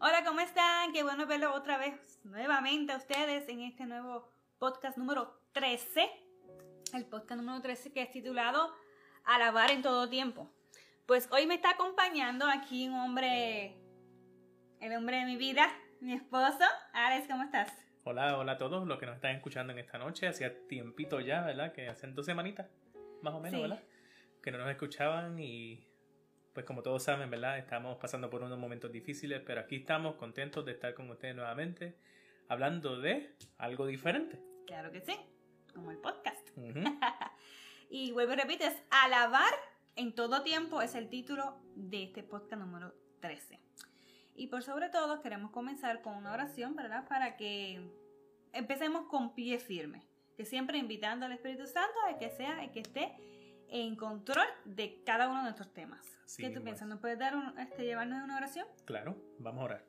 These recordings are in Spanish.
Hola, ¿cómo están? Qué bueno verlo otra vez nuevamente a ustedes en este nuevo podcast número 13. El podcast número 13 que es titulado Alabar en todo tiempo. Pues hoy me está acompañando aquí un hombre, el hombre de mi vida, mi esposo. Alex, ¿cómo estás? Hola, hola a todos los que nos están escuchando en esta noche. Hacía tiempito ya, ¿verdad? Que hacen dos semanitas, más o menos, Sí. ¿verdad? Que no nos escuchaban y pues como todos saben, ¿verdad? Estamos pasando por unos momentos difíciles, pero aquí estamos contentos de estar con ustedes nuevamente hablando de algo diferente. Claro que sí, como el podcast. Ujú. Y vuelvo y repito, es alabar en todo tiempo es el título de este podcast número 13. Y por sobre todo queremos comenzar con una oración, ¿verdad? Para que empecemos con pie firme. Que siempre invitando al Espíritu Santo a que sea el que esté en control de cada uno de nuestros temas. ¿Qué tú piensas? ¿Nos puedes dar un- este, llevarnos una oración? Claro, vamos a orar.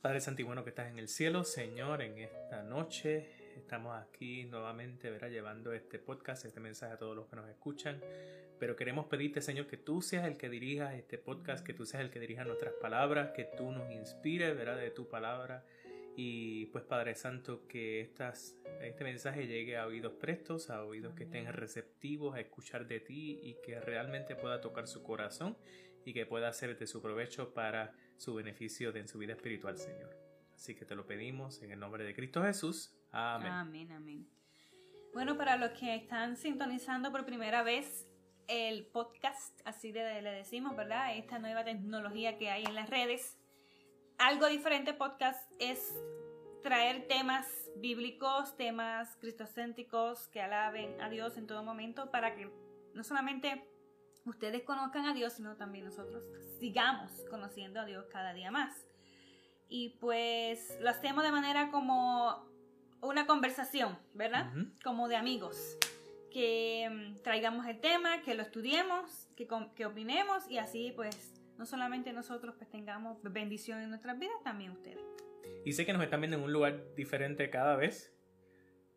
Padre bueno que estás en el cielo, Señor, en esta noche estamos aquí nuevamente, ¿verdad? Llevando este podcast, este mensaje a todos los que nos escuchan. Pero queremos pedirte, Señor, que tú seas el que dirijas este podcast, que tú seas el que dirija nuestras palabras, que tú nos inspires, ¿verdad? De tu palabra. Y pues Padre Santo, que estas, este mensaje llegue a oídos prestos, a oídos que estén receptivos a escuchar de ti y que realmente pueda tocar su corazón y que pueda ser de su provecho para su beneficio en su vida espiritual, Señor. Así que te lo pedimos en el nombre de Cristo Jesús. Amén. Amén, amén. Bueno, para los que están sintonizando por primera vez el podcast, así le decimos, ¿verdad? Esta nueva tecnología que hay en las redes. Algo diferente podcast es traer temas bíblicos, temas cristocéntricos que alaben a Dios en todo momento para que no solamente ustedes conozcan a Dios, sino también nosotros sigamos conociendo a Dios cada día más. Y pues lo hacemos de manera como una conversación, ¿verdad? Como de amigos. Que mm, traigamos el tema, que lo estudiemos, que, que opinemos y así pues no solamente nosotros pues tengamos bendición en nuestras vidas, también ustedes. Y sé que nos están viendo en un lugar diferente cada vez,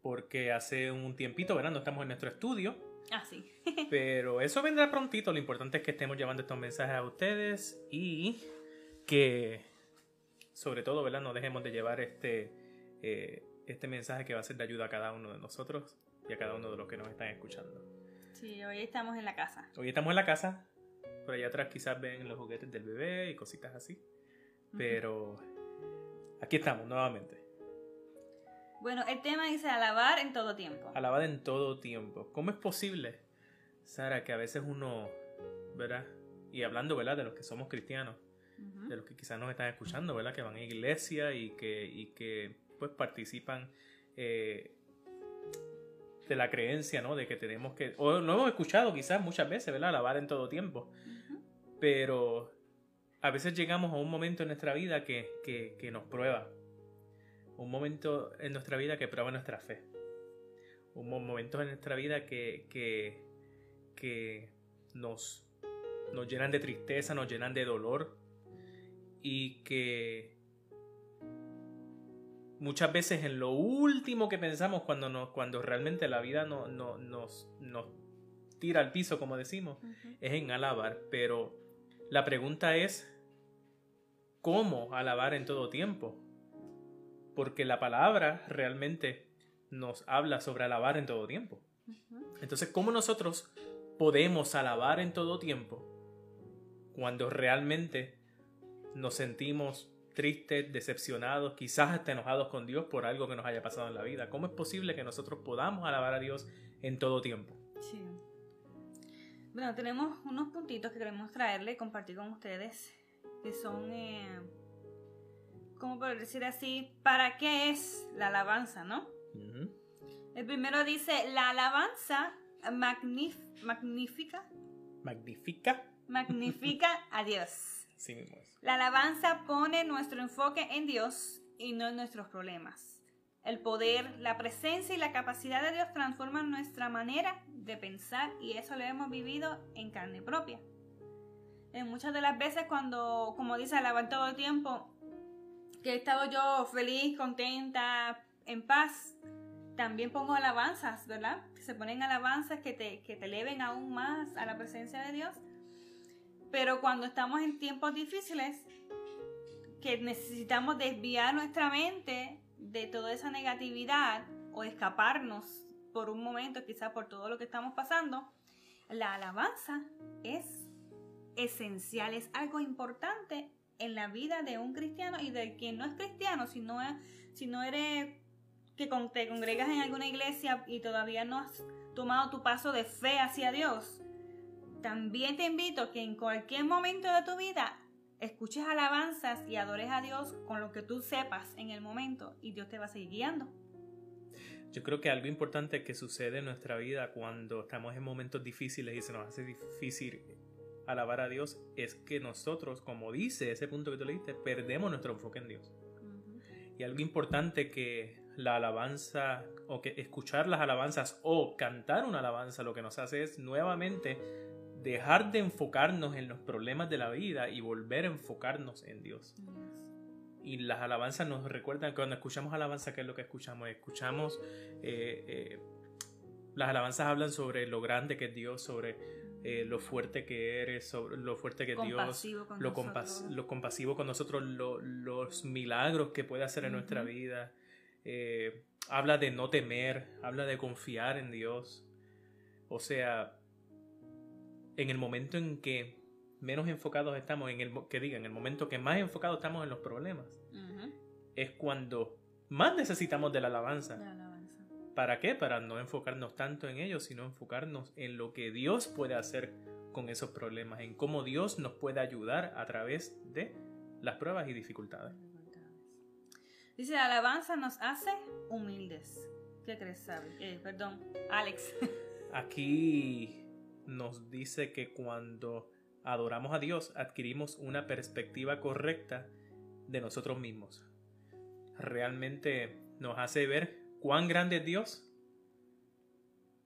porque hace un tiempito, ¿verdad? No estamos en nuestro estudio, Así. pero eso vendrá prontito. Lo importante es que estemos llevando estos mensajes a ustedes y que, sobre todo, ¿verdad? No dejemos de llevar este, eh, este mensaje que va a ser de ayuda a cada uno de nosotros y a cada uno de los que nos están escuchando. Sí, hoy estamos en la casa. Hoy estamos en la casa, por allá atrás quizás ven los juguetes del bebé y cositas así, pero aquí estamos nuevamente. Bueno, el tema dice alabar en todo tiempo. Alabada en todo tiempo. ¿Cómo es posible, Sara, que a veces uno, ¿verdad? Y hablando, ¿verdad? De los que somos cristianos, de los que quizás nos están escuchando, ¿verdad? Que van a iglesia y que, y que pues participan eh, de la creencia, ¿no? De que tenemos que, o lo hemos escuchado quizás muchas veces, ¿verdad? Alabar en todo tiempo. Pero a veces llegamos a un momento en nuestra vida que, que, que nos prueba. Un momento en nuestra vida que prueba nuestra fe. Un mo- momento en nuestra vida que, que, que nos, nos llenan de tristeza, nos llenan de dolor. Y que muchas veces en lo último que pensamos cuando, nos, cuando realmente la vida no, no- nos, nos tira al piso, como decimos, es en alabar, pero la pregunta es, ¿cómo alabar en todo tiempo? Porque la palabra realmente nos habla sobre alabar en todo tiempo. Entonces, ¿cómo nosotros podemos alabar en todo tiempo cuando realmente nos sentimos tristes, decepcionados, quizás hasta enojados con Dios por algo que nos haya pasado en la vida? ¿Cómo es posible que nosotros podamos alabar a Dios en todo tiempo? Sí. Bueno, tenemos unos puntitos que queremos traerle y compartir con ustedes, que son, eh, ¿cómo por decir así? ¿Para qué es la alabanza, no? El primero dice, la alabanza magnif- magnífica, Magnifica. magnifica a Dios. Sí mismo. La alabanza pone nuestro enfoque en Dios y no en nuestros problemas. El poder, la presencia y la capacidad de Dios transforman nuestra manera de pensar y eso lo hemos vivido en carne propia. En muchas de las veces cuando, como dice, alabar todo el tiempo, que he estado yo feliz, contenta, en paz, también pongo alabanzas, ¿verdad? Se ponen alabanzas que te, que te eleven aún más a la presencia de Dios. Pero cuando estamos en tiempos difíciles, que necesitamos desviar nuestra mente de toda esa negatividad o escaparnos por un momento, quizás por todo lo que estamos pasando, la alabanza es esencial, es algo importante en la vida de un cristiano y de quien no es cristiano, si no, si no eres que te congregas en alguna iglesia y todavía no has tomado tu paso de fe hacia Dios, también te invito que en cualquier momento de tu vida escuches alabanzas y adores a Dios con lo que tú sepas en el momento y Dios te va a seguir guiando. Yo creo que algo importante que sucede en nuestra vida cuando estamos en momentos difíciles y se nos hace difícil alabar a Dios es que nosotros, como dice ese punto que tú leíste, perdemos nuestro enfoque en Dios. Y algo importante que la alabanza o que escuchar las alabanzas o cantar una alabanza lo que nos hace es nuevamente dejar de enfocarnos en los problemas de la vida y volver a enfocarnos en Dios. Y las alabanzas nos recuerdan, cuando escuchamos alabanza, ¿qué es lo que escuchamos? Escuchamos, eh, eh, las alabanzas hablan sobre lo grande que es Dios, sobre eh, lo fuerte que eres, sobre lo fuerte que es Dios, lo, lo, compasivo con nosotros, los milagros que puede hacer en nuestra vida. habla de no temer, habla de confiar en Dios. O sea, en el momento en que menos enfocados estamos, en el que digan, en el momento que más enfocados estamos en los problemas, es cuando más necesitamos de la alabanza. ¿Para qué? Para no enfocarnos tanto en ellos, sino enfocarnos en lo que Dios puede hacer con esos problemas, en cómo Dios nos puede ayudar a través de las pruebas y dificultades. Dice, la alabanza nos hace humildes. ¿Qué crees, eh, perdón, Alex. Aquí nos dice que cuando adoramos a Dios adquirimos una perspectiva correcta de nosotros mismos. Realmente nos hace ver cuán grande es Dios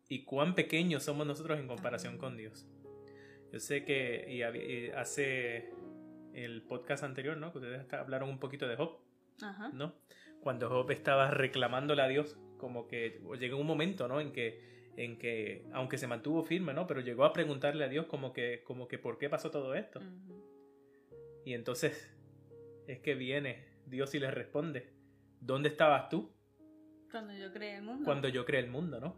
y cuán pequeños somos nosotros en comparación con Dios. Yo sé que hace el podcast anterior, ¿no? Que ustedes hablaron un poquito de Job, ¿no? Cuando Job estaba reclamándole a Dios, como que llegó un momento, ¿no? En que en que, aunque se mantuvo firme, ¿no? Pero llegó a preguntarle a Dios como que, como que ¿por qué pasó todo esto? Y entonces es que viene Dios y le responde, ¿dónde estabas tú? Cuando yo creé el mundo. Cuando yo creé el mundo, ¿no?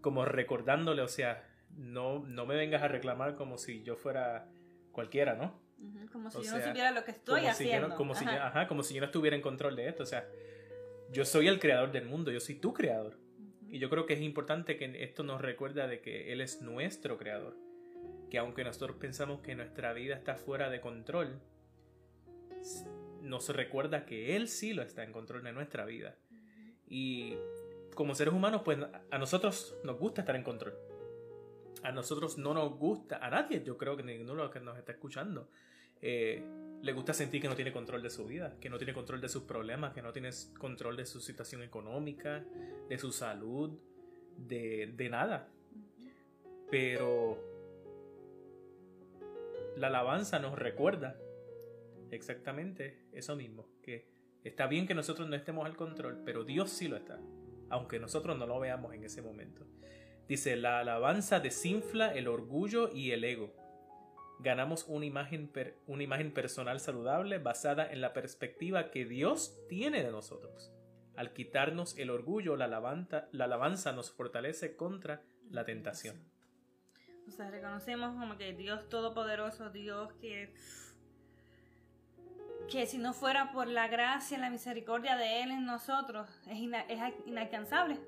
Como recordándole, o sea, no, no me vengas a reclamar como si yo fuera cualquiera, ¿no? Como si yo no supiera lo que estoy haciendo. como, Si como si yo no estuviera en control de esto. O sea, yo soy el creador del mundo, yo soy tu creador. Y yo creo que es importante que esto nos recuerda de que Él es nuestro creador. Que aunque nosotros pensamos que nuestra vida está fuera de control, nos recuerda que Él sí lo está en control de nuestra vida. Y como seres humanos, pues a nosotros nos gusta estar en control. A nosotros no nos gusta, a nadie, yo creo que ninguno de los que nos está escuchando, eh, le gusta sentir que no tiene control de su vida, que no tiene control de sus problemas, que no tiene control de su situación económica, de su salud, de, de nada. Pero la alabanza nos recuerda exactamente eso mismo, que está bien que nosotros no estemos al control, pero Dios sí lo está, aunque nosotros no lo veamos en ese momento. Dice, la alabanza desinfla el orgullo y el ego ganamos una imagen, una imagen personal saludable basada en la perspectiva que Dios tiene de nosotros. Al quitarnos el orgullo, la, la alabanza nos fortalece contra la tentación. O sea, reconocemos como que Dios Todopoderoso, Dios que, que si no fuera por la gracia, la misericordia de Él en nosotros, es, inalcanzable.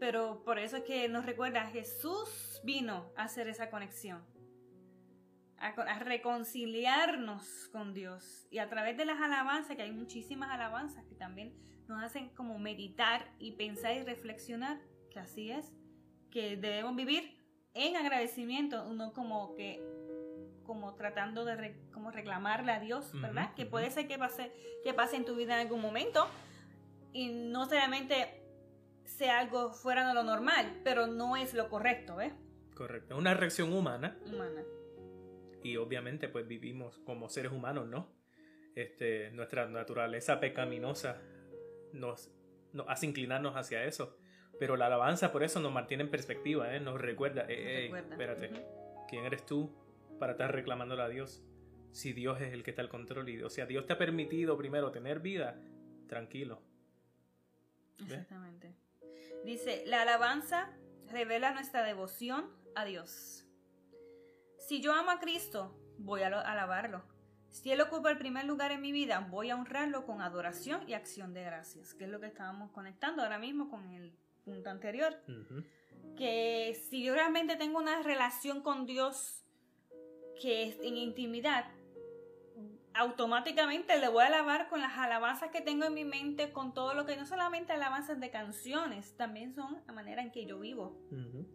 Pero por eso es que nos recuerda, Jesús vino a hacer esa conexión a, reconciliarnos con Dios. Y a través de las alabanzas, que hay muchísimas alabanzas que también nos hacen como meditar y pensar y reflexionar, que así es, que debemos vivir en agradecimiento, no como que como tratando de como reclamarle a Dios, ¿verdad? Que puede ser que pase, que pase en tu vida en algún momento y no solamente sea algo fuera de lo normal, pero no es lo correcto, ¿eh? Correcto, una reacción humana. Humana y obviamente pues vivimos como seres humanos, ¿no? Este, nuestra naturaleza pecaminosa nos, nos hace inclinarnos hacia eso. Pero la alabanza por eso nos mantiene en perspectiva, ¿eh? nos recuerda, espérate, ¿quién eres tú para estar reclamándole a Dios si Dios es el que está al control. Y, o sea, Dios te ha permitido primero tener vida, tranquilo. Exactamente. Dice, la alabanza revela nuestra devoción a Dios. Si yo amo a Cristo, voy a alabarlo. Si Él ocupa el primer lugar en mi vida, voy a honrarlo con adoración y acción de gracias, que es lo que estábamos conectando ahora mismo con el punto anterior. Que si yo realmente tengo una relación con Dios que es en intimidad, automáticamente le voy a alabar con las alabanzas que tengo en mi mente, con todo lo que no solamente alabanzas de canciones, también son la manera en que yo vivo,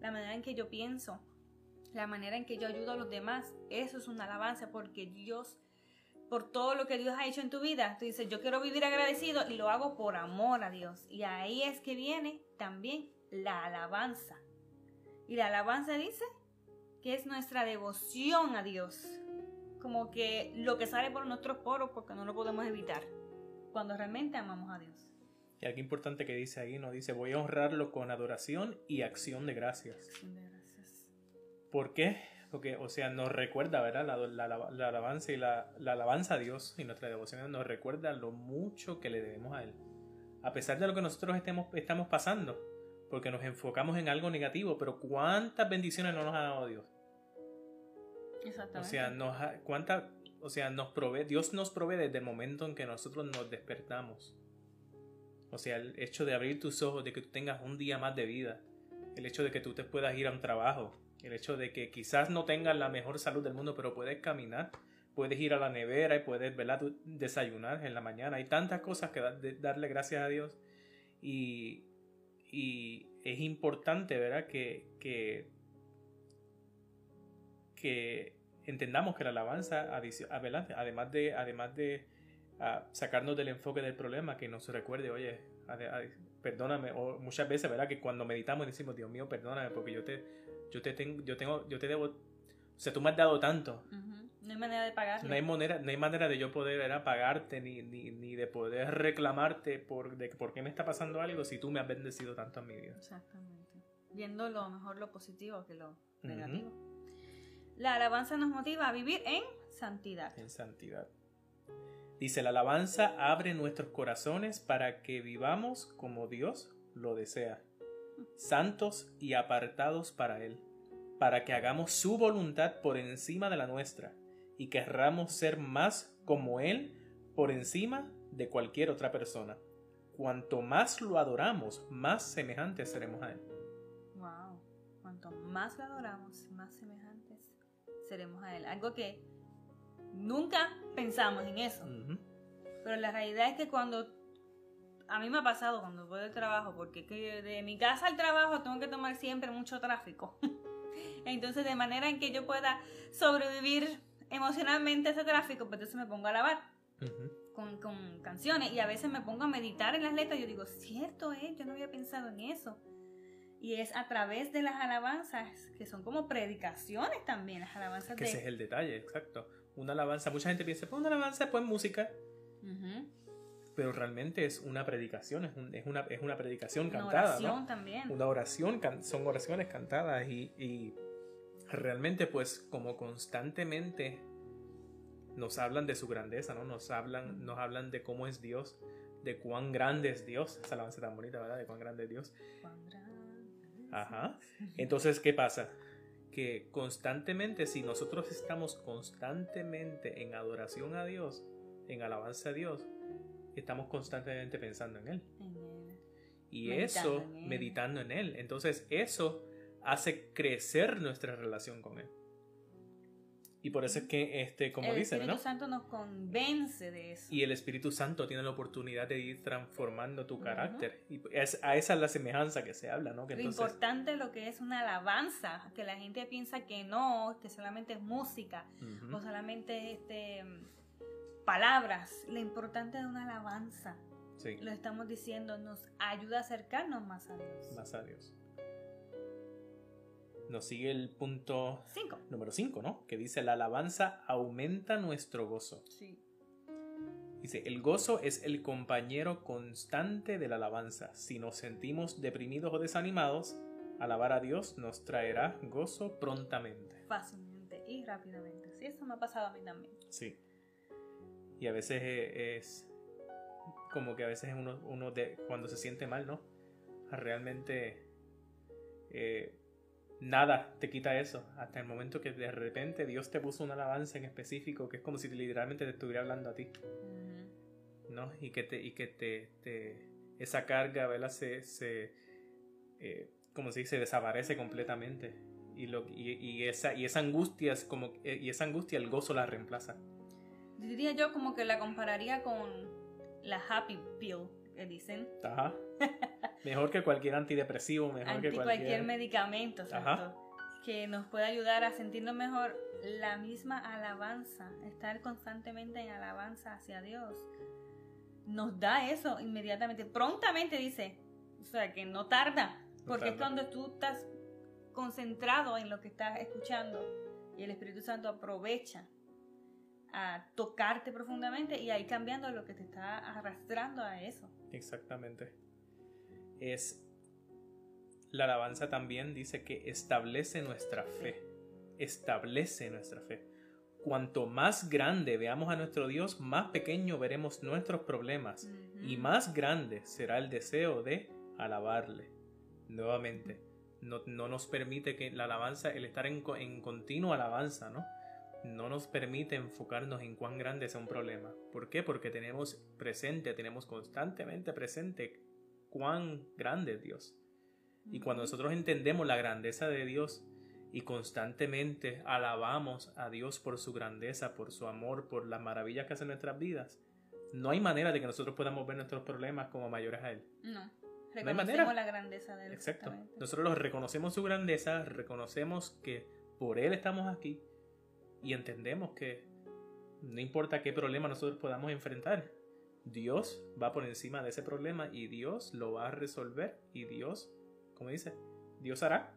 la manera en que yo pienso, la manera en que yo ayudo a los demás. Eso es una alabanza porque Dios, por todo lo que Dios ha hecho en tu vida, tú dices, yo quiero vivir agradecido y lo hago por amor a Dios. Y ahí es que viene también la alabanza. Y la alabanza dice que es nuestra devoción a Dios como que lo que sale por nuestros poros porque no lo podemos evitar cuando realmente amamos a Dios. Y algo importante que dice ahí, nos dice, voy a honrarlo con adoración y acción de gracias. ¿Por qué? Porque, o sea, nos recuerda, ¿verdad? La, la, alabanza y la, alabanza a Dios y nuestra devoción nos recuerda lo mucho que le debemos a Él. A pesar de lo que nosotros estemos, estamos pasando, porque nos enfocamos en algo negativo, pero cuántas bendiciones no nos ha dado Dios. O sea, nos, ¿cuánta, o sea, nos provee, Dios nos provee desde el momento en que nosotros nos despertamos. O sea, el hecho de abrir tus ojos, de que tú tengas un día más de vida, el hecho de que tú te puedas ir a un trabajo, el hecho de que quizás no tengas la mejor salud del mundo, pero puedes caminar, puedes ir a la nevera y puedes ¿verdad? desayunar en la mañana. Hay tantas cosas que darle gracias a Dios. Y, y es importante, ¿verdad? Que, que, entendamos que la alabanza, además de, además de ah, sacarnos del enfoque del problema, que nos recuerde, oye, perdóname, muchas veces, ¿verdad? Que cuando meditamos decimos, Dios mío, perdóname, porque yo te, yo te tengo, yo tengo, yo te debo, o sea, tú me has dado tanto. No hay manera de pagarte. No hay manera, no hay manera de yo poder ¿verdad? pagarte ni, ni, ni, de poder reclamarte por, de por qué me está pasando algo si tú me has bendecido tanto en mi vida. Exactamente. Viendo lo mejor lo positivo que lo negativo. La alabanza nos motiva a vivir en santidad. En santidad. Dice, la alabanza abre nuestros corazones para que vivamos como Dios lo desea, santos y apartados para Él, para que hagamos su voluntad por encima de la nuestra y querramos ser más como Él por encima de cualquier otra persona. Cuanto más lo adoramos, más semejantes seremos a Él. Wow, cuanto más lo adoramos, más semejantes seremos a Él. Algo que nunca pensamos en eso. Pero la realidad es que cuando a mí me ha pasado cuando voy del trabajo, porque que de mi casa al trabajo tengo que tomar siempre mucho tráfico. entonces, de manera en que yo pueda sobrevivir emocionalmente ese tráfico, pues entonces me pongo a lavar con, con, canciones y a veces me pongo a meditar en las letras y yo digo, cierto, eh, yo no había pensado en eso. Y es a través de las alabanzas, que son como predicaciones también, las alabanzas que ese es el detalle, exacto. Una alabanza, mucha gente piensa, pues una alabanza, pues música. Pero realmente es una predicación, es, es, una, es una predicación cantada. Una oración también. Una oración, son oraciones cantadas y, y realmente pues como constantemente nos hablan de su grandeza, ¿no? Nos hablan, nos hablan de cómo es Dios, de cuán grande es Dios. Esa alabanza tan bonita, ¿verdad? De cuán grande es Dios. Ajá. Entonces, ¿qué pasa? Que constantemente, si nosotros estamos constantemente en adoración a Dios, en alabanza a Dios, estamos constantemente pensando en Él. Y eso, meditando en Él. Entonces, eso hace crecer nuestra relación con Él. Y por eso es que, este, como dice, ¿no? El Espíritu Santo nos convence de eso. Y el Espíritu Santo tiene la oportunidad de ir transformando tu carácter. Y es, a esa es la semejanza que se habla, ¿no? Que lo importante lo que es una alabanza, que la gente piensa que no, que solamente es música, o solamente este, palabras. Lo importante de una alabanza, sí. lo estamos diciendo, nos ayuda a acercarnos más a Dios. Más a Dios nos sigue el punto número 5, ¿no? Que dice, la alabanza aumenta nuestro gozo. Sí. Dice, el gozo es el compañero constante de la alabanza. Si nos sentimos deprimidos o desanimados, alabar a Dios nos traerá gozo prontamente. Fácilmente. y rápidamente. Sí, eso me ha pasado a mí también. Sí. Y a veces e- es, como que a veces uno, uno de, cuando se siente mal, ¿no? Realmente eh, nada te quita eso. Hasta el momento que de repente Dios te puso una alabanza en específico que es como si literalmente te estuviera hablando a ti. ¿no? Y que te, y que te, te- esa carga, ¿verdad? Se, se eh, como se dice, desaparece completamente. Y, lo, y, y esa, y esa angustia es como, eh, y esa angustia el gozo la reemplaza. Diría yo como que la compararía con la happy pill que dicen. Ajá. Mejor que cualquier antidepresivo, mejor Anti que cualquier, cualquier... medicamento, exacto, Que nos puede ayudar a sentirnos mejor. La misma alabanza, estar constantemente en alabanza hacia Dios, nos da eso inmediatamente, prontamente dice. O sea, que no tarda. No Porque es tarda. cuando tú estás concentrado en lo que estás escuchando y el Espíritu Santo aprovecha a tocarte profundamente y ahí cambiando lo que te está arrastrando a eso. Exactamente. Es... La alabanza también dice que establece nuestra fe. Establece nuestra fe. Cuanto más grande veamos a nuestro Dios, más pequeño veremos nuestros problemas y más grande será el deseo de alabarle. Nuevamente, no, no nos permite que la alabanza, el estar en, en continua alabanza, ¿no? No nos permite enfocarnos en cuán grande sea un problema. ¿Por qué? Porque tenemos presente, tenemos constantemente presente cuán grande es Dios. Y cuando nosotros entendemos la grandeza de Dios y constantemente alabamos a Dios por su grandeza, por su amor, por las maravillas que hace en nuestras vidas, no hay manera de que nosotros podamos ver nuestros problemas como mayores a Él. No. hay Reconocemos manera. la grandeza de él. Exacto. Nosotros los reconocemos su grandeza, reconocemos que por Él estamos aquí y entendemos que no importa qué problema nosotros podamos enfrentar, Dios va por encima de ese problema y Dios lo va a resolver y Dios, como dice, Dios hará.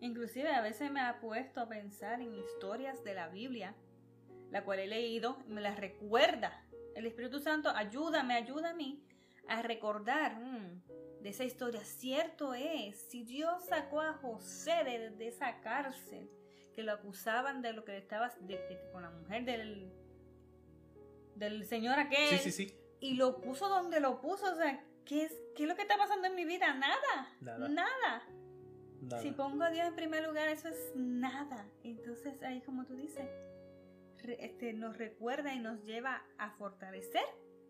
Inclusive a veces me ha puesto a pensar en historias de la Biblia, la cual he leído, y me las recuerda. El Espíritu Santo ayúdame, ayuda a mí a recordar mm, de esa historia. Cierto es, si Dios sacó a José de, de esa cárcel, que lo acusaban de lo que estaba de- de- con la mujer del, del señor aquel, Sí, sí, sí. y lo puso donde lo puso, o sea, ¿qué es, ¿qué es lo que está pasando en mi vida? Nada, Nada. nada. Nada. Si pongo a Dios en primer lugar, eso es nada. Entonces ahí como tú dices, re- este, nos recuerda y nos lleva a fortalecer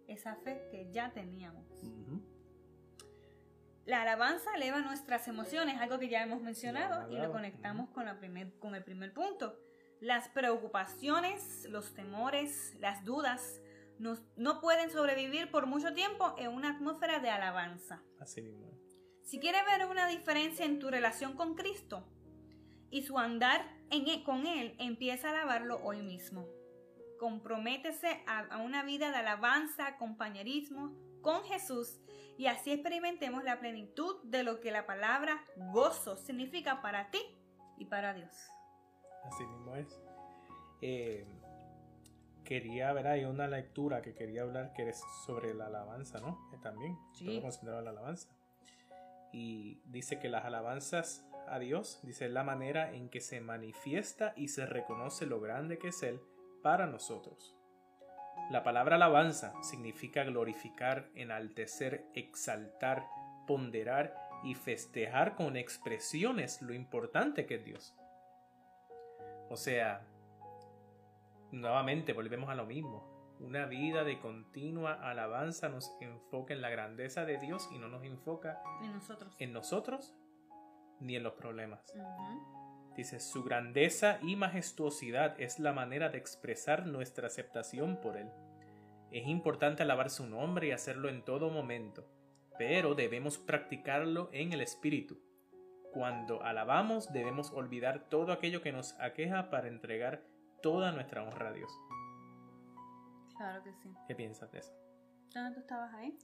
esa fe que ya teníamos. Ujú. La alabanza eleva nuestras emociones, algo que ya hemos mencionado Ya, y lo conectamos con, la primer- con el primer punto. Las preocupaciones, los temores, las dudas nos- no pueden sobrevivir por mucho tiempo en una atmósfera de alabanza. Así mismo. Si quieres ver una diferencia en tu relación con Cristo y su andar en e- con Él, empieza a alabarlo hoy mismo. Comprométese a, a una vida de alabanza, compañerismo con Jesús y así experimentemos la plenitud de lo que la palabra gozo significa para ti y para Dios. Así mismo es. Eh, quería ver, hay una lectura que quería hablar que es sobre la alabanza, ¿no? Que también, Sí. todo considerado la alabanza. Y dice que las alabanzas a Dios, dice, es la manera en que se manifiesta y se reconoce lo grande que es Él para nosotros. La palabra alabanza significa glorificar, enaltecer, exaltar, ponderar y festejar con expresiones lo importante que es Dios. O sea, nuevamente volvemos a lo mismo. Una vida de continua alabanza nos enfoca en la grandeza de Dios y no nos enfoca Y nosotros. en nosotros ni en los problemas. Ujú. Dice, su grandeza y majestuosidad es la manera de expresar nuestra aceptación por Él. Es importante alabar su nombre y hacerlo en todo momento, pero debemos practicarlo en el Espíritu. Cuando alabamos debemos olvidar todo aquello que nos aqueja para entregar toda nuestra honra a Dios. Claro que sí. ¿Qué piensas de eso? ¿Dónde tú estabas ahí?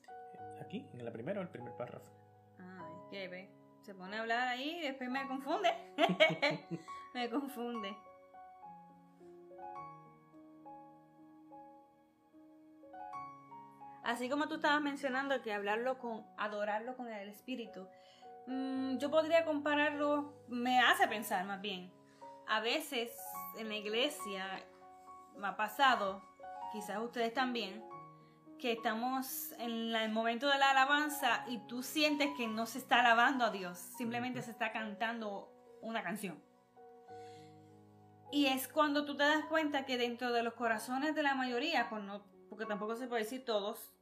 Aquí, en la primera o el primer párrafo. Ay, que ve. Se pone a hablar ahí y después me confunde. me confunde. Así como tú estabas mencionando que hablarlo con, adorarlo con el espíritu, mm, yo podría compararlo, me hace pensar más bien. A veces en la iglesia, me ha pasado, quizás ustedes también, que estamos en el momento de la alabanza y tú sientes que no se está alabando a Dios, simplemente se está cantando una canción. Y es cuando tú te das cuenta que dentro de los corazones de la mayoría, pues porque tampoco se puede decir todos,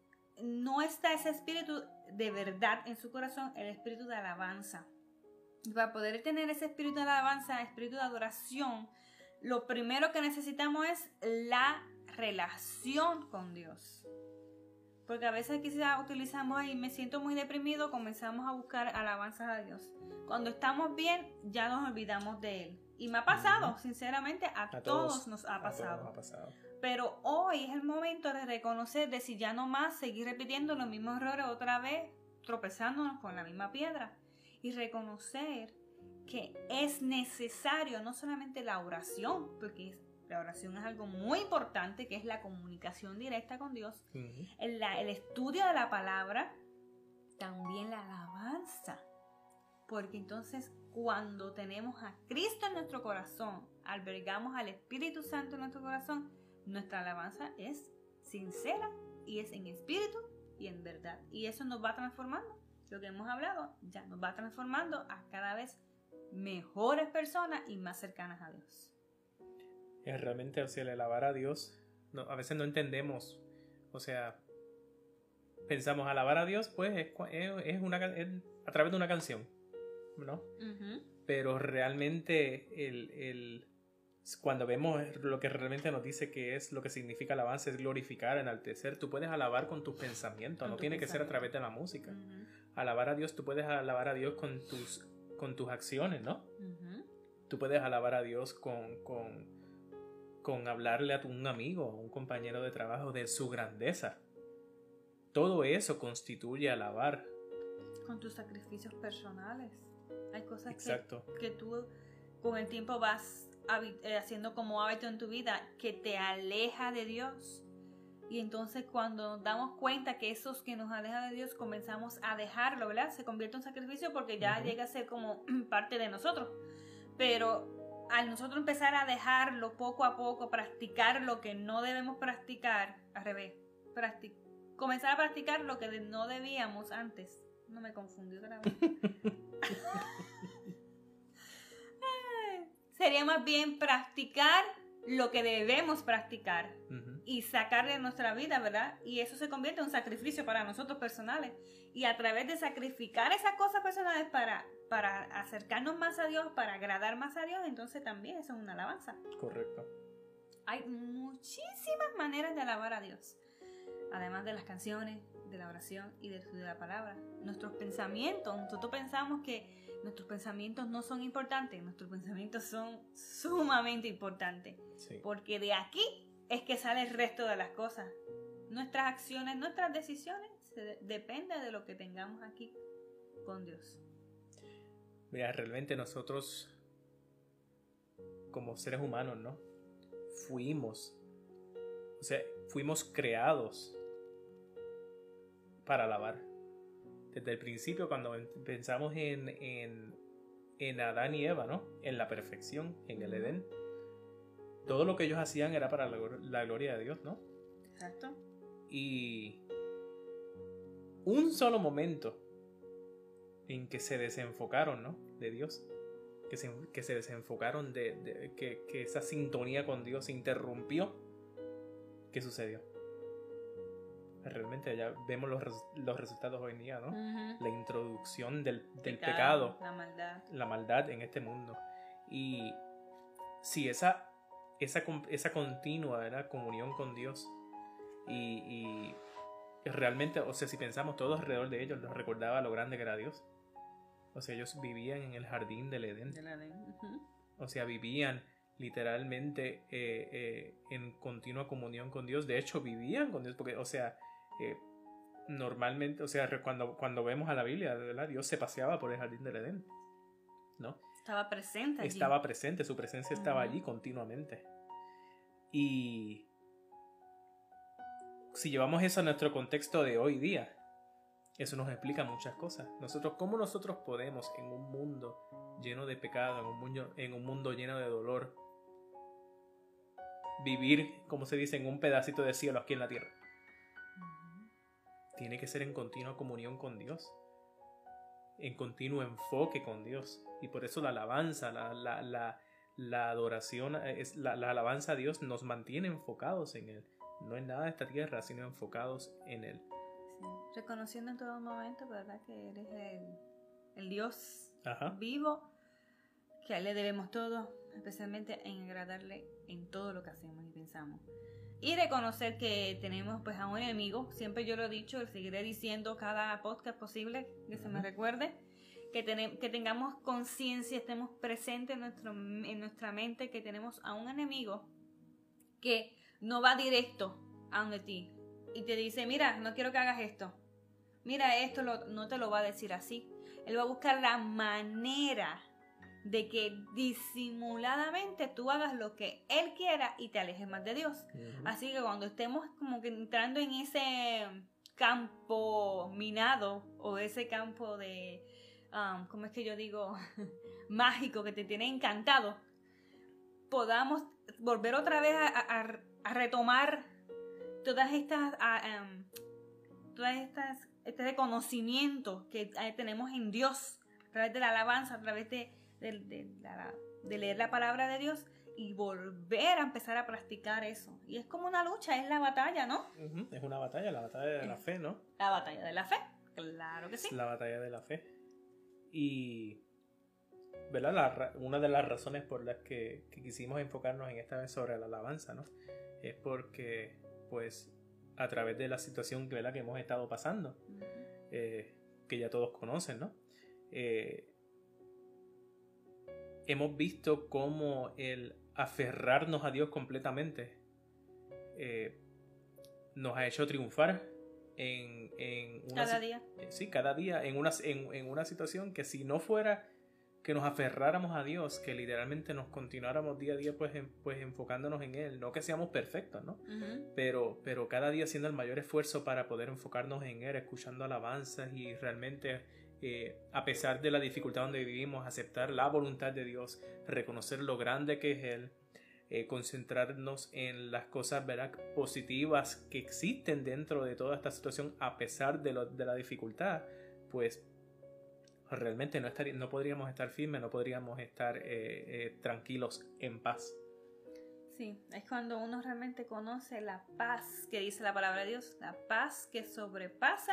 no está ese espíritu de verdad en su corazón, el espíritu de alabanza. Y para poder tener ese espíritu de alabanza, espíritu de adoración, lo primero que necesitamos es la relación con Dios. Porque a veces quizás utilizamos ahí, me siento muy deprimido, comenzamos a buscar alabanzas a Dios. Cuando estamos bien, ya nos olvidamos de Él. Y me ha pasado, sinceramente, a, todos, nos ha pasado. Pero hoy es el momento de reconocer de si ya no más seguir repitiendo los mismos errores otra vez, tropezándonos con la misma piedra. Y reconocer que es necesario no solamente la oración, porque la oración es algo muy importante, que es la comunicación directa con Dios, el, el estudio de la palabra, también la alabanza. Porque entonces cuando tenemos a Cristo en nuestro corazón, albergamos al Espíritu Santo en nuestro corazón, nuestra alabanza es sincera y es en espíritu y en verdad. Y eso nos va transformando. Lo que hemos hablado ya nos va transformando a cada vez mejores personas y más cercanas a Dios. Es realmente, o sea, el alabar a Dios, a veces no entendemos, o sea, pensamos alabar a Dios, pues es, una, a través de una canción, ¿no? Pero realmente el, cuando vemos lo que realmente nos dice que es lo que significa alabanza, es glorificar, enaltecer, tú puedes alabar con tus pensamientos, no tiene que ser a través de la música. Alabar a Dios, tú puedes alabar a Dios con tus con tus acciones, ¿no? Tú puedes alabar a Dios con, con, con hablarle a un amigo, un compañero de trabajo de su grandeza. Todo eso constituye alabar. Con tus sacrificios personales. Hay cosas Que, que tú con el tiempo vas eh, haciendo como hábito en tu vida que te aleja de Dios y entonces cuando nos damos cuenta que esos que nos alejan de Dios comenzamos a dejarlo, ¿verdad? Se convierte en sacrificio porque ya llega a ser como parte de nosotros. Pero al nosotros empezar a dejarlo poco a poco, practicar lo que no debemos practicar, al revés, comenzar a practicar lo que no debíamos antes. No me confundí otra vez. Sería más bien practicar lo que debemos practicar y sacar de nuestra vida, ¿verdad? Y eso se convierte en un sacrificio para nosotros personales. Y a través de sacrificar esas cosas personales para, para acercarnos más a Dios, para agradar más a Dios, entonces también eso es una alabanza. Correcto. Hay muchísimas maneras de alabar a Dios. Además de las canciones, de la oración y del estudio de la palabra. Nuestros pensamientos, nosotros pensamos que nuestros pensamientos no son importantes, nuestros pensamientos son sumamente importantes. Porque de aquí es que sale el resto de las cosas. Nuestras acciones, nuestras decisiones, depende de lo que tengamos aquí con Dios. Mira, realmente nosotros, como seres humanos, ¿no? Fuimos, o sea, fuimos creados para alabar desde el principio, cuando pensamos en, en, Adán y Eva, ¿no? En la perfección, en el Edén. Todo lo que ellos hacían era para la, gloria de Dios, ¿no? Exacto. Y un solo momento en que se desenfocaron, ¿no? De Dios. Que se, que se desenfocaron de, que, que, esa sintonía con Dios se interrumpió. ¿Qué sucedió? Realmente ya vemos los, los resultados hoy en día, ¿no? La introducción del, pecado, la maldad. La maldad en este mundo. Y si esa, esa, esa continua comunión con Dios y, realmente, o sea, si pensamos todos alrededor de ellos, nos recordaba lo grande que era Dios. O sea, ellos vivían en el jardín del Edén. O sea, vivían literalmente eh, eh, en continua comunión con Dios. De hecho, vivían con Dios, porque, o sea, eh, normalmente, o sea, cuando, cuando vemos a la Biblia, ¿verdad? Dios se paseaba por el jardín del Edén, ¿no? Estaba presente. Allí. Estaba presente, su presencia estaba allí continuamente. Y si llevamos eso a nuestro contexto de hoy día, eso nos explica muchas cosas. Nosotros, ¿cómo nosotros podemos en un mundo lleno de pecado, en un mundo, en un mundo lleno de dolor, vivir, como se dice, en un pedacito de cielo aquí en la tierra. Tiene que ser en continua comunión con Dios, en continuo enfoque con Dios. Y por eso la alabanza, la, la, la, la adoración, es, la, la alabanza a Dios nos mantiene enfocados en Él. No en nada de esta tierra, sino enfocados en Él. Reconociendo en todo momento, ¿verdad? Que eres el, el Dios vivo, que a Él le debemos todo, especialmente en agradarle en todo lo que hacemos y pensamos. Y reconocer que tenemos pues a un enemigo, siempre yo lo he dicho, lo seguiré diciendo cada podcast posible que se me recuerde, que, que tengamos conciencia, estemos presentes en, nuestro, en nuestra mente, que tenemos a un enemigo que no va directo a donde ti y te dice, mira, no quiero que hagas esto, mira, esto no te lo va a decir así. Él va a buscar la manera de que disimuladamente tú hagas lo que Él quiera y te alejes más de Dios. Así que cuando estemos como que entrando en ese campo minado o ese campo de, um, ¿cómo es que yo digo? mágico que te tiene encantado, podamos volver otra vez a, retomar todas estas, um, todas estas, este reconocimiento que eh, tenemos en Dios a través de la alabanza, a través de de, leer la palabra de Dios y volver a empezar a practicar eso. Y es como una lucha, es la batalla, ¿no? Es una batalla, la batalla de la fe, ¿no? La batalla de la fe, claro que sí. la batalla de la fe. Y, ¿verdad? una de las razones por las que, quisimos enfocarnos en esta vez sobre la alabanza, ¿no? Es porque, pues, a través de la situación que hemos estado pasando, eh, que ya todos conocen, ¿no? Eh, hemos visto cómo el aferrarnos a Dios completamente eh, nos ha hecho triunfar en, una, cada día. Eh, sí, cada día en una, en, una situación que si no fuera que nos aferráramos a Dios, que literalmente nos continuáramos día a día pues, pues enfocándonos en Él, no que seamos perfectos, ¿no? pero, pero cada día haciendo el mayor esfuerzo para poder enfocarnos en Él, escuchando alabanzas y realmente eh, a pesar de la dificultad donde vivimos, aceptar la voluntad de Dios, reconocer lo grande que es Él, eh, concentrarnos en las cosas positivas que existen dentro de toda esta situación a pesar de, la dificultad, pues realmente no, no podríamos estar firmes, no podríamos estar eh, tranquilos en paz. Sí, es cuando uno realmente conoce la paz que dice la palabra de Dios, la paz que sobrepasa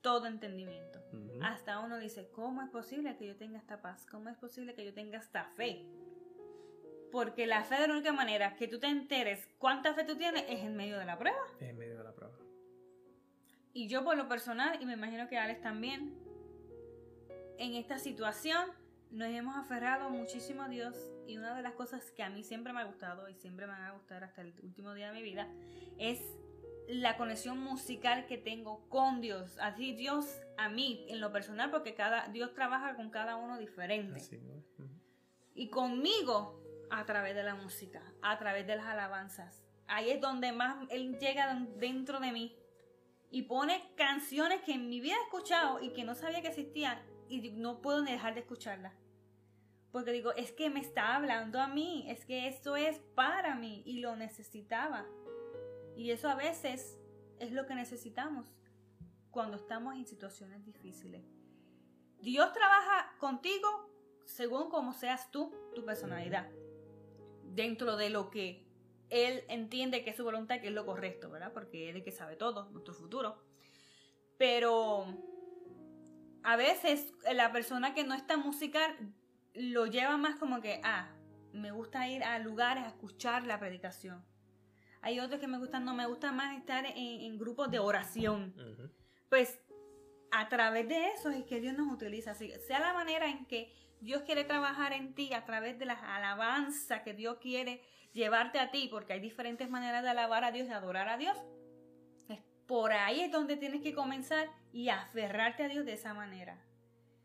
todo entendimiento. Hasta uno dice, ¿cómo es posible que yo tenga esta paz? ¿Cómo es posible que yo tenga esta fe? Porque la fe de la única manera que tú te enteres cuánta fe tú tienes es en medio de la prueba. en medio de la prueba. Y yo por lo personal, y me imagino que Alex también, en esta situación nos hemos aferrado muchísimo a Dios y una de las cosas que a mí siempre me ha gustado y siempre me va a gustar hasta el último día de mi vida es la conexión musical que tengo con Dios. Así Dios a mí, en lo personal, porque cada, Dios trabaja con cada uno diferente. Y conmigo a través de la música, a través de las alabanzas. Ahí es donde más Él llega dentro de mí y pone canciones que en mi vida he escuchado y que no sabía que existían y no puedo ni dejar de escucharlas. Porque digo, es que me está hablando a mí, es que esto es para mí y lo necesitaba. Y eso a veces es lo que necesitamos cuando estamos en situaciones difíciles. Dios trabaja contigo según como seas tú, tu personalidad, dentro de lo que Él entiende que es su voluntad, que es lo correcto, ¿verdad? Porque Él es el que sabe todo, nuestro futuro. Pero a veces la persona que no está musical lo lleva más como que, ah, me gusta ir a lugares a escuchar la predicación hay otros que me gustan, no me gusta más estar en, grupos de oración. Pues a través de eso es que Dios nos utiliza. sea la manera en que Dios quiere trabajar en ti, a través de las alabanzas que Dios quiere llevarte a ti, porque hay diferentes maneras de alabar a Dios, de adorar a Dios. por ahí es donde tienes que comenzar y aferrarte a Dios de esa manera.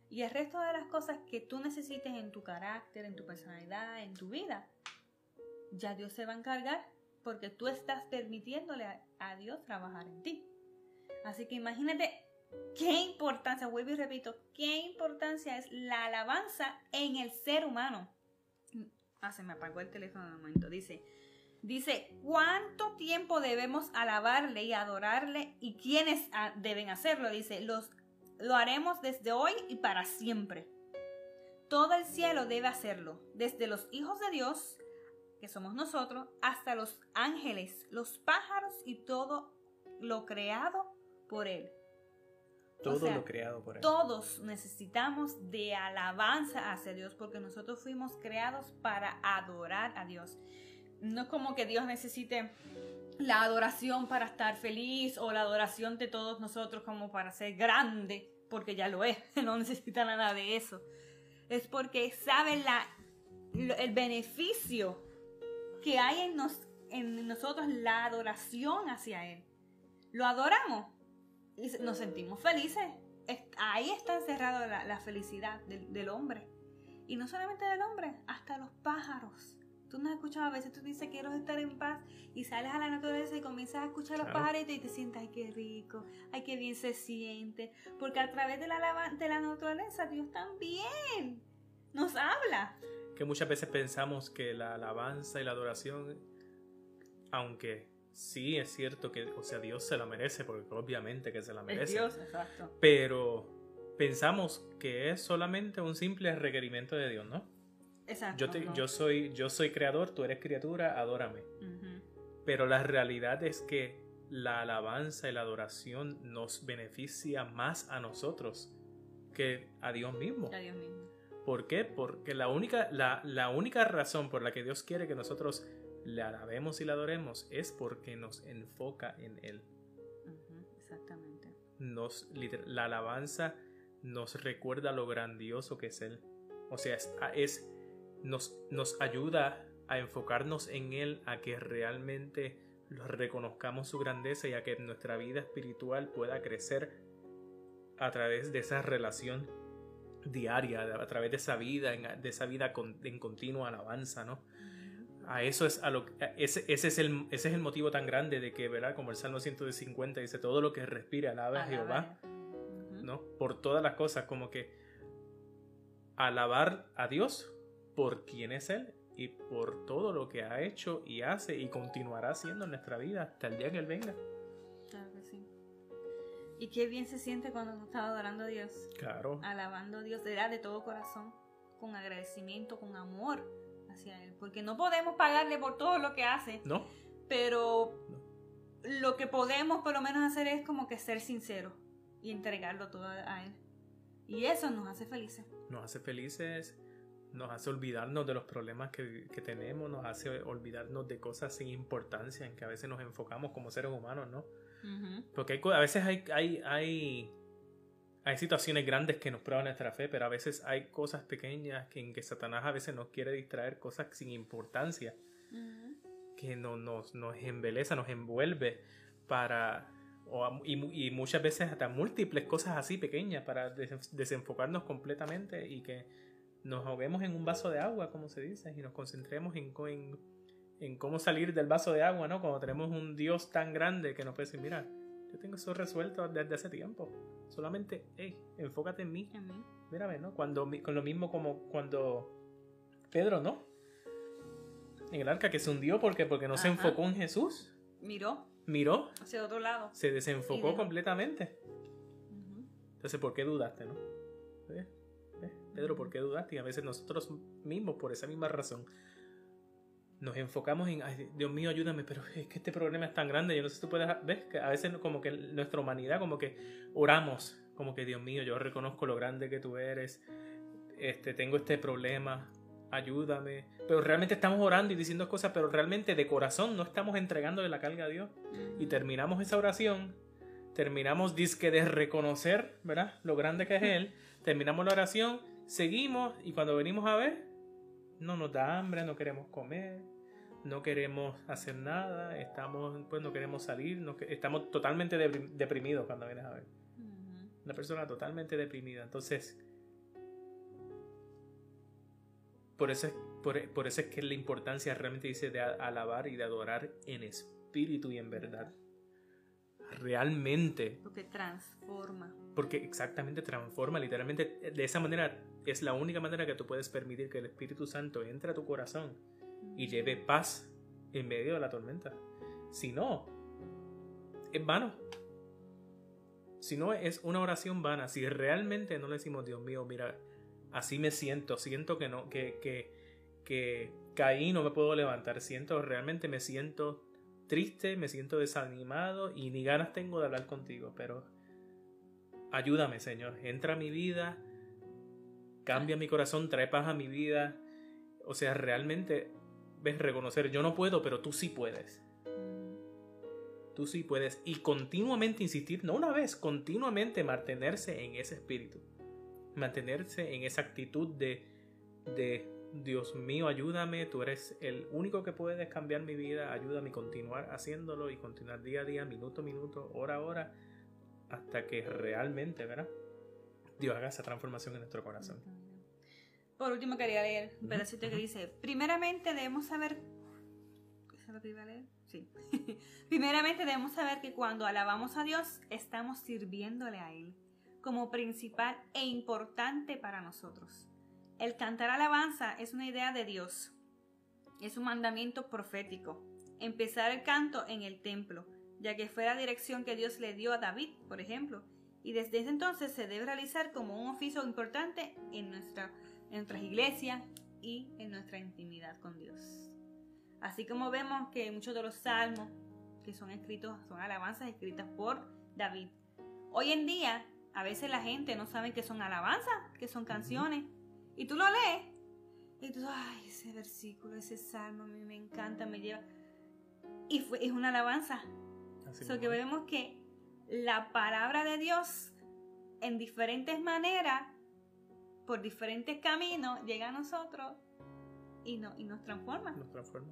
Y el resto de las cosas que tú necesites en tu carácter, en tu personalidad, en tu vida, ya Dios se va a encargar porque tú estás permitiéndole a, Dios trabajar en ti. Así que imagínate qué importancia, vuelvo y repito, qué importancia es la alabanza en el ser humano. Ah, se me apagó el teléfono un momento. Dice, Dice, ¿cuánto tiempo debemos alabarle y adorarle y quiénes ah, deben hacerlo? Dice, los, lo haremos desde hoy y para siempre. Todo el cielo debe hacerlo, desde los hijos de Dios, que somos nosotros, hasta los ángeles, los pájaros y todo lo creado por Él. Todo lo creado por Él. Todos necesitamos de alabanza hacia Dios porque nosotros fuimos creados para adorar a Dios. No es como que Dios necesite la adoración para estar feliz o la adoración de todos nosotros como para ser grande, porque ya lo es, no necesita nada de eso. Es porque sabe la, el beneficio que hay en, nos, en nosotros la adoración hacia Él. Lo adoramos y nos sentimos felices. Ahí está encerrada la, felicidad del, hombre. Y no solamente del hombre, hasta los pájaros. Tú nos escuchado a veces, tú dices quiero estar en paz y sales a la naturaleza y comienzas a escuchar los pajaritos y te sientes, ay, qué rico, ay, qué bien se siente. Porque a través de la, de la naturaleza Dios también nos habla. Que muchas veces pensamos que la alabanza y la adoración, aunque sí es cierto que, o sea, Dios se la merece, porque obviamente que se la merece. Dios, exacto. Pero pensamos que es solamente un simple requerimiento de Dios, ¿no? Exacto. Yo, yo, soy, yo soy creador, tú eres criatura, adórame. Pero la realidad es que la alabanza y la adoración nos beneficia más a nosotros que a Dios mismo. A Dios mismo. ¿Por qué? Porque la única, la, la única razón por la que Dios quiere que nosotros le alabemos y le adoremos es porque nos enfoca en Él. exactamente. Nos, la alabanza nos recuerda lo grandioso que es Él. O sea, es, nos, nos ayuda a enfocarnos en Él, a que realmente reconozcamos su grandeza y a que nuestra vida espiritual pueda crecer a través de esa relación diaria, a través de esa vida, de esa vida en continua alabanza, ¿no? a eso es a lo ese, ese, es el, ese es el motivo tan grande de que, ¿verdad? Como el Salmo 150 dice, todo lo que respira alaba a Jehová, ¿no? Por todas las cosas, como que alabar a Dios por quién es Él y por todo lo que ha hecho y hace y continuará haciendo en nuestra vida hasta el día que Él venga. Y qué bien se siente cuando tú estás adorando a Dios. Claro. Alabando a Dios, de, de todo corazón, con agradecimiento, con amor hacia Él, porque no podemos pagarle por todo lo que hace. No. Pero lo que podemos por lo menos hacer es como que ser sinceros y entregarlo todo a Él. Y eso nos hace felices. Nos hace felices, nos hace olvidarnos de los problemas que, que tenemos, nos hace olvidarnos de cosas sin importancia en que a veces nos enfocamos como seres humanos, ¿no? Porque a veces hay, hay, hay hay situaciones grandes que nos prueban nuestra fe, pero a veces hay cosas pequeñas que, en que Satanás a veces nos quiere distraer, cosas sin importancia, que no, nos, nos embeleza, nos envuelve para... y, muchas veces hasta múltiples cosas así pequeñas para desenfocarnos completamente y que nos ahoguemos en un vaso de agua, como se dice, y nos concentremos en, en, en cómo salir del vaso de agua, ¿no? Cuando tenemos un Dios tan grande que nos puede decir, mira, yo tengo eso resuelto desde hace tiempo. Solamente, hey, enfócate en mí. Mírame, ¿no? Cuando, con lo mismo como cuando Pedro, ¿no? En el arca que se hundió porque, porque no se enfocó en Jesús. Miró. Miró. Hacia otro lado. Se desenfocó completamente. Entonces, ¿por qué dudaste, no? ¿Eh? ¿Eh? Pedro, ¿por qué dudaste? Y a veces nosotros mismos, por esa misma razón, nos enfocamos en, Ay, Dios mío, ayúdame, pero es que este problema es tan grande, yo no sé si tú puedes, ves que a veces como que nuestra humanidad como que oramos, como que Dios mío, yo reconozco lo grande que tú eres, este, tengo este problema, ayúdame, pero realmente estamos orando y diciendo cosas, pero realmente de corazón no estamos entregándole la carga a Dios. Y terminamos esa oración, terminamos disque de reconocer, ¿verdad? Lo grande que es Él, terminamos la oración, seguimos y cuando venimos a ver, no nos da hambre, no queremos comer, no queremos hacer nada, estamos, pues no queremos salir, no, estamos totalmente deprimidos cuando vienes a ver. Una persona totalmente deprimida. Entonces, por eso, es, por, eso es que la importancia realmente dice de alabar y de adorar en espíritu y en verdad. Realmente. Porque transforma. Porque exactamente transforma, literalmente. De esa manera es la única manera que tú puedes permitir que el Espíritu Santo entre a tu corazón y lleve paz en medio de la tormenta. Si no, es vano. Si no, es una oración vana. Si realmente no le decimos, Dios mío, mira, así me siento, siento que no, que, que, que caí, no me puedo levantar, siento, realmente me siento triste, me siento desanimado y ni ganas tengo de hablar contigo, pero ayúdame, Señor, entra a mi vida, cambia mi corazón, trae paz a mi vida. O sea, realmente ves reconocer, yo no puedo, pero tú sí puedes. Tú sí puedes. Y continuamente insistir, no una vez, continuamente mantenerse en ese espíritu. Mantenerse en esa actitud de, de Dios mío, ayúdame, tú eres el único que puedes cambiar mi vida, ayúdame a continuar haciéndolo y continuar día a día, minuto a minuto, hora a hora, hasta que realmente, ¿verdad? Dios haga esa transformación en nuestro corazón. Por último quería leer un pedacito que dice, primeramente debemos saber... ¿Es lo que iba a leer? Sí. primeramente debemos saber que cuando alabamos a Dios, estamos sirviéndole a Él como principal e importante para nosotros. El cantar alabanza es una idea de Dios. Es un mandamiento profético. Empezar el canto en el templo, ya que fue la dirección que Dios le dio a David, por ejemplo, y desde ese entonces se debe realizar como un oficio importante en, nuestra, en nuestras iglesias y en nuestra intimidad con Dios. Así como vemos que muchos de los salmos que son escritos son alabanzas escritas por David. Hoy en día, a veces la gente no sabe que son alabanzas, que son canciones, y tú lo lees. Y tú, ay, ese versículo, ese salmo, a mí me encanta, me lleva. Y fue, es una alabanza. Así que vemos que la palabra de Dios, en diferentes maneras, por diferentes caminos, llega a nosotros y, no, y nos transforma. Nos transforma.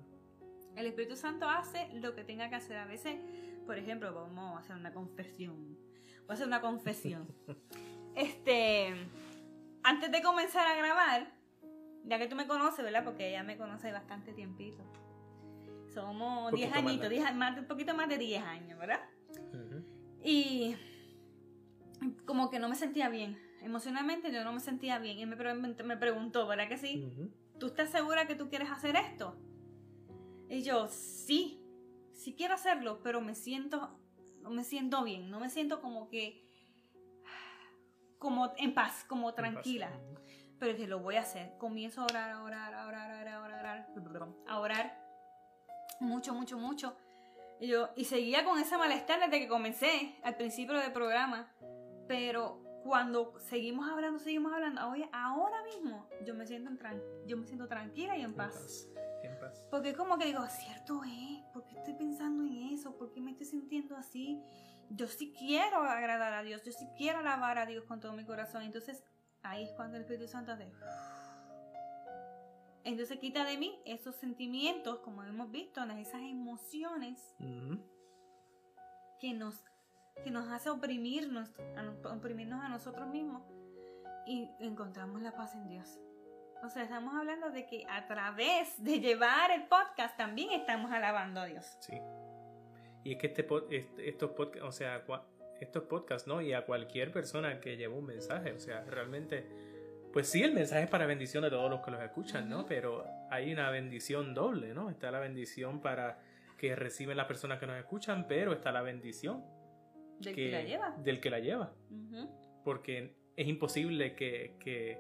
El Espíritu Santo hace lo que tenga que hacer. A veces, por ejemplo, vamos a hacer una confesión. Voy a hacer una confesión. este antes de comenzar a grabar, ya que tú me conoces, ¿verdad? Porque ella me conoce bastante tiempito. Somos 10 añitos, más, un poquito más de 10 años, ¿verdad? Y como que no me sentía bien. Emocionalmente yo no me sentía bien. Y me, me preguntó, ¿verdad que sí? ¿Tú estás segura que tú quieres hacer esto? Y yo, sí, sí quiero hacerlo, pero me siento, no me siento bien. No me siento como que como en paz, como tranquila. Pero dije, lo voy a hacer. Comienzo a orar, a orar, a orar, a orar, a orar, a orar mucho, mucho, mucho. Y, yo, y seguía con ese malestar desde que comencé al principio del programa. Pero cuando seguimos hablando, seguimos hablando, oye, ahora mismo yo me siento, yo me siento tranquila y en paz. En paz. Porque como que digo, cierto es, ¿por qué estoy pensando en eso? ¿Por qué me estoy sintiendo así? yo sí quiero agradar a Dios, yo sí quiero alabar a Dios con todo mi corazón. Entonces ahí es cuando el Espíritu Santo hace... Entonces quita de mí esos sentimientos, como hemos visto, esas emociones que, nos, que nos hace oprimirnos, a, oprimirnos a nosotros mismos y encontramos la paz en Dios. O sea, estamos hablando de que a través de llevar el podcast también estamos alabando a Dios. Sí. Y es que este, estos podcasts, o sea, estos podcasts, ¿no? Y a cualquier persona que lleve un mensaje, o sea, realmente, pues sí, el mensaje es para bendición de todos los que los escuchan, ¿no? Pero hay una bendición doble, ¿no? Está la bendición para que reciben las personas que nos escuchan, pero está la bendición del que, la lleva. Del que la lleva. Porque es imposible que, que,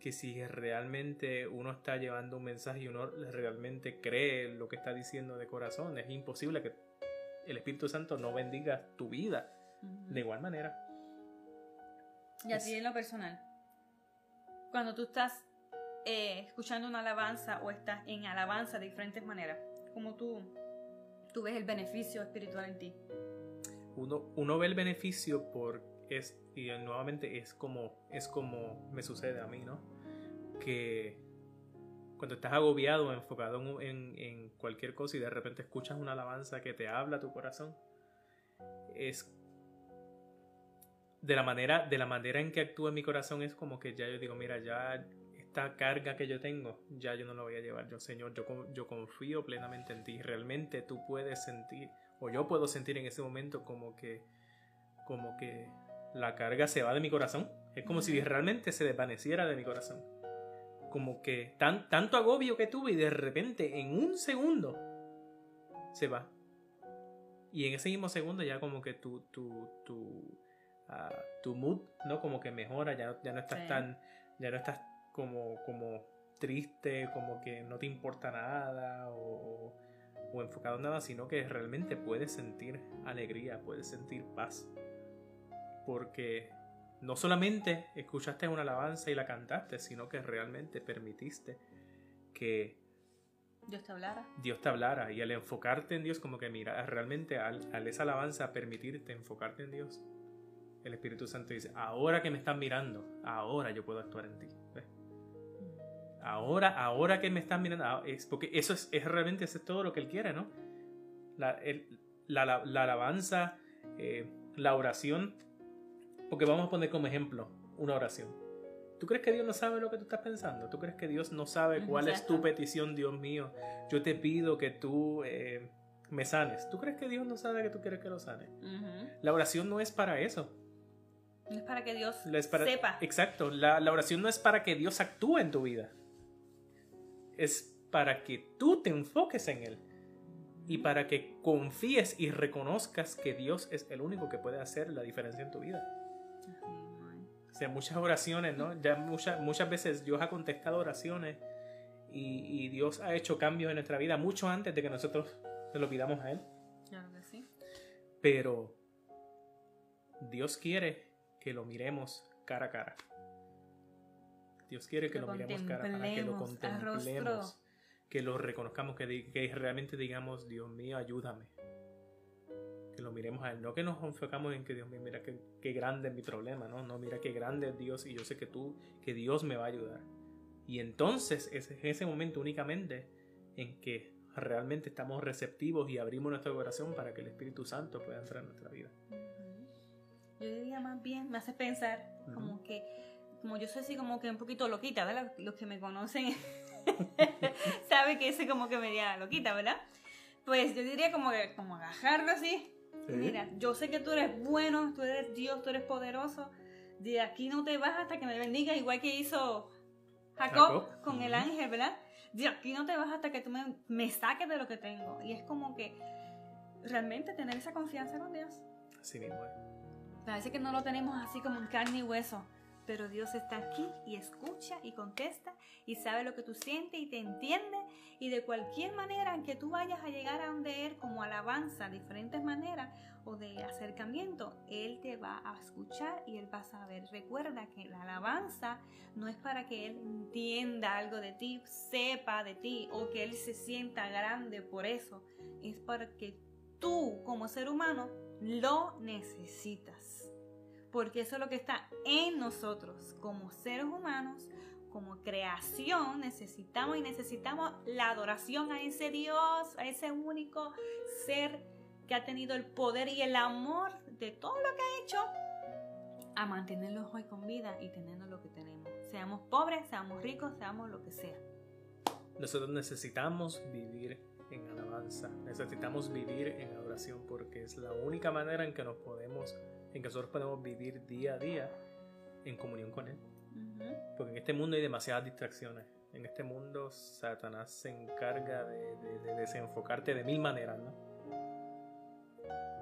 que si realmente uno está llevando un mensaje y uno realmente cree lo que está diciendo de corazón, es imposible que el Espíritu Santo no bendiga tu vida de igual manera. Y así en lo personal. Cuando tú estás eh, escuchando una alabanza o estás en alabanza de diferentes maneras, como tú, tú ves el beneficio espiritual en ti. Uno, uno ve el beneficio por es y nuevamente es como es como me sucede a mí, ¿no? Que cuando estás agobiado, enfocado en, cualquier cosa y de repente escuchas una alabanza que te habla tu corazón, es de la manera, de la manera en que actúa mi corazón es como que ya yo digo, mira, ya esta carga que yo tengo, ya yo no la voy a llevar. Yo, Señor, yo, yo confío plenamente en ti. Realmente tú puedes sentir, o yo puedo sentir en ese momento como que, como que la carga se va de mi corazón. Es como si realmente se desvaneciera de mi corazón como que tan, tanto agobio que tuve y de repente en un segundo se va. Y en ese mismo segundo ya como que tu, tu, tu, ah, tu mood, ¿no? Como que mejora, ya, ya no estás Sí. tan, ya no estás como, como triste, como que no te importa nada o, o enfocado en nada, sino que realmente puedes sentir alegría, puedes sentir paz. Porque no solamente escuchaste una alabanza y la cantaste, sino que realmente permitiste que Dios te hablara. Dios te hablara y al enfocarte en Dios, como que mira, realmente al, al esa alabanza permitirte enfocarte en Dios, el Espíritu Santo dice, ahora que me están mirando, ahora yo puedo actuar en ti. ¿Ves? Ahora, ahora que me están mirando, ah, es porque eso es, es realmente eso es todo lo que Él quiere, ¿no? La, el- la- la- la alabanza, eh, la oración, porque vamos a poner como ejemplo una oración. ¿Tú crees que Dios no sabe lo que tú estás pensando? ¿Tú crees que Dios no sabe cuál es tu exacto. petición, Dios mío? Yo te pido que tú eh, me sanes. ¿Tú crees que Dios no sabe que tú quieres que lo sane? Ujú. La oración no es para eso. No es para que Dios para- sepa. Exacto. La, la oración no es para que Dios actúe en tu vida. Es para que tú te enfoques en Él. Y para que confíes y reconozcas que Dios es el único que puede hacer la diferencia en tu vida. O sea, muchas oraciones, ¿no? Ya muchas, muchas veces Dios ha contestado oraciones y, y Dios ha hecho cambios en nuestra vida mucho antes de que nosotros se lo pidamos a Él. Claro que sí. Pero Dios quiere que lo miremos cara a cara. Dios quiere que Lo lo, miremos cara a cara, que lo contemplemos que lo reconozcamos, que, que realmente digamos, Dios mío, ayúdame. Que lo miremos a Él, no que nos enfocamos en que Dios mío, mira qué, qué grande es mi problema, no, no, mira qué grande es Dios y yo sé que tú, que Dios me va a ayudar. Y entonces es en ese momento únicamente en que realmente estamos receptivos y abrimos nuestro corazón para que el Espíritu Santo pueda entrar en nuestra vida. Yo diría más bien, me hace pensar Ujú. como que, como yo soy así como que un poquito loquita, ¿verdad? Los que me conocen saben que soy como que media loquita, ¿verdad? Pues yo diría como que, como agarrarlo así. Sí. Mira, yo sé que tú eres bueno, tú eres Dios, tú eres poderoso. De aquí no te vas hasta que me bendiga, igual que hizo Jacob, Jacob. con el Ujú. ángel, ¿verdad? De aquí no te vas hasta que tú me, me saques de lo que tengo. Y es como que realmente tener esa confianza con Dios. Así mismo. Parece que no lo tenemos así como en carne y hueso, pero Dios está aquí y escucha y contesta y sabe lo que tú sientes y te entiende y de cualquier manera en que tú vayas a llegar a donde Él como alabanza, diferentes maneras o de acercamiento, Él te va a escuchar y Él va a saber. Recuerda que la alabanza no es para que Él entienda algo de ti, sepa de ti o que Él se sienta grande por eso, es para que tú como ser humano lo necesitas. Porque eso es lo que está en nosotros como seres humanos, como creación, necesitamos y necesitamos la adoración a ese Dios, a ese único ser que ha tenido el poder y el amor de todo lo que ha hecho a mantenerlos hoy con vida y teniendo lo que tenemos. Seamos pobres, seamos ricos, seamos lo que sea. Nosotros necesitamos vivir en alabanza, necesitamos vivir en adoración porque es la única manera en que nos podemos, en que nosotros podemos vivir día a día en comunión con Él. Ujú. Porque en este mundo hay demasiadas distracciones. En este mundo Satanás se encarga de, de- de desenfocarte de mil maneras, ¿no?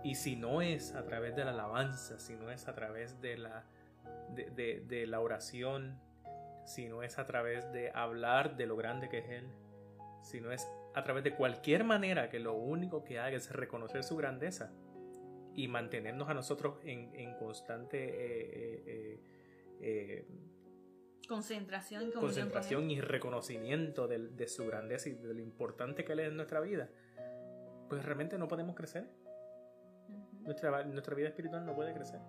Y si no es a través de la alabanza, si no es a través de la, de, de- de la oración, si no es a través de hablar de lo grande que es Él, si no es a través de cualquier manera que lo único que haga es reconocer su grandeza y mantenernos a nosotros en, en constante eh, eh, eh, eh, Concentración y concentración y reconocimiento del- de, su grandeza y de lo importante que Él es en nuestra vida, pues realmente no podemos crecer. Nuestra, nuestra vida espiritual no puede crecer.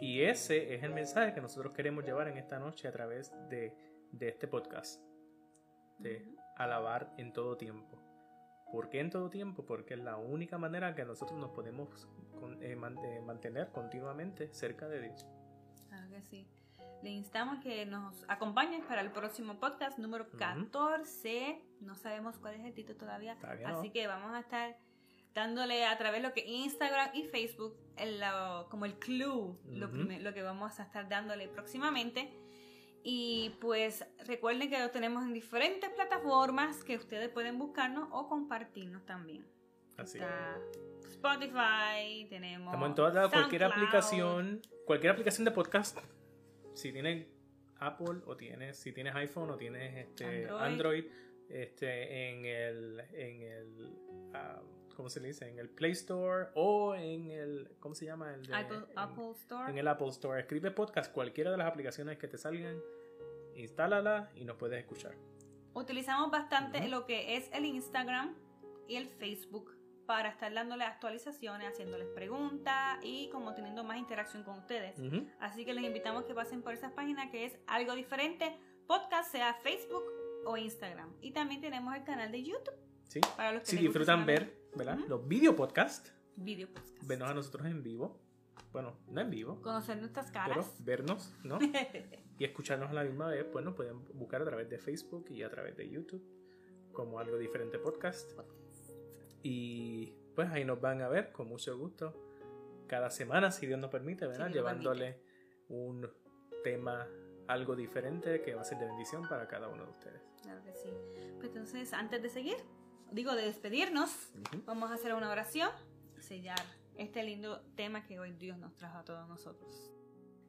Y ese es el mensaje que nosotros queremos llevar en esta noche a través de, de este podcast. De alabar en todo tiempo. ¿Por qué en todo tiempo? Porque es la única manera que nosotros nos podemos con- eh, man- eh, mantener continuamente cerca de Dios. Claro que sí. Le instamos que nos acompañen para el próximo podcast número Ujú. 14. No sabemos cuál es el título todavía. Todavía no. Así que vamos a estar dándole a través de lo que Instagram y Facebook el- lo- como el clue, lo, Ujú. prime- lo que vamos a estar dándole próximamente. Y pues recuerden que lo tenemos en diferentes plataformas que ustedes pueden buscarnos o compartirnos también. Así. Está Spotify, tenemos. Estamos en toda cualquier aplicación, cualquier aplicación de podcast. Si tienes Apple o tienes, si tienes iPhone o tienes este Android. Android, este en el en el ah, ¿cómo se le dice? En el Play Store o en el ¿cómo se llama? El de- Apple, en- Apple Store. en el Apple Store. Escribe podcast, cualquiera de las aplicaciones que te salgan, instálala y nos puedes escuchar. Utilizamos bastante lo que es el Instagram y el Facebook para estar dándole actualizaciones, haciéndoles preguntas y como teniendo más interacción con ustedes. Así que les invitamos que pasen por esas páginas que es algo diferente, podcast, sea Facebook o Instagram. Y también tenemos el canal de YouTube Sí. para los que Si disfrutan ver, ¿verdad? Los video podcast, video podcast. vernos a nosotros en vivo. Bueno, no en vivo, Conocer nuestras pero caras. vernos, ¿no? y escucharnos a la misma vez, pues nos pueden buscar a través de Facebook y a través de YouTube como algo diferente podcast. Y pues ahí nos van a ver con mucho gusto cada semana, si Dios nos permite, ¿verdad? Llevándole un tema algo diferente que va a ser de bendición para cada uno de ustedes. Claro que sí. Pues entonces, antes de seguir, digo de despedirnos, Ujú. vamos a hacer una oración sellar este lindo tema que hoy Dios nos trajo a todos nosotros.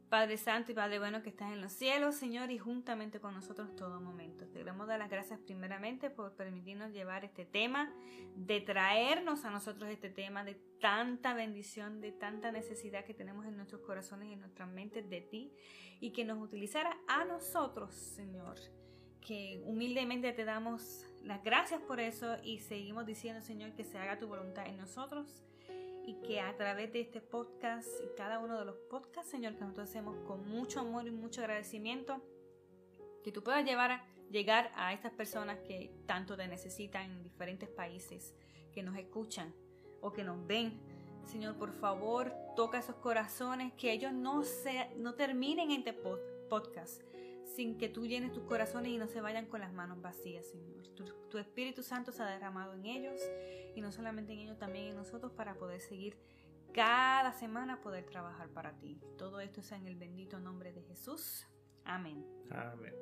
Padre Santo y Padre Bueno que estás en los cielos, Señor, y juntamente con nosotros todo momento. Te queremos dar las gracias primeramente por permitirnos llevar este tema, de traernos a nosotros este tema de tanta bendición, de tanta necesidad que tenemos en nuestros corazones y en nuestras mentes de ti, y que nos utilizara a nosotros, Señor que humildemente te damos las gracias por eso y seguimos diciendo, Señor, que se haga tu voluntad en nosotros y que a través de este podcast y cada uno de los podcasts, Señor, que nosotros hacemos con mucho amor y mucho agradecimiento, que tú puedas llevar a, llegar a estas personas que tanto te necesitan en diferentes países, que nos escuchan o que nos ven. Señor, por favor, toca esos corazones, que ellos no, se, no terminen este pod- podcast sin que tú llenes tus corazones y no se vayan con las manos vacías, Señor. Tu, tu Espíritu Santo se ha derramado en ellos y no solamente en ellos, también en nosotros para poder seguir cada semana, poder trabajar para ti. Todo esto sea en el bendito nombre de Jesús. Amén. Amén.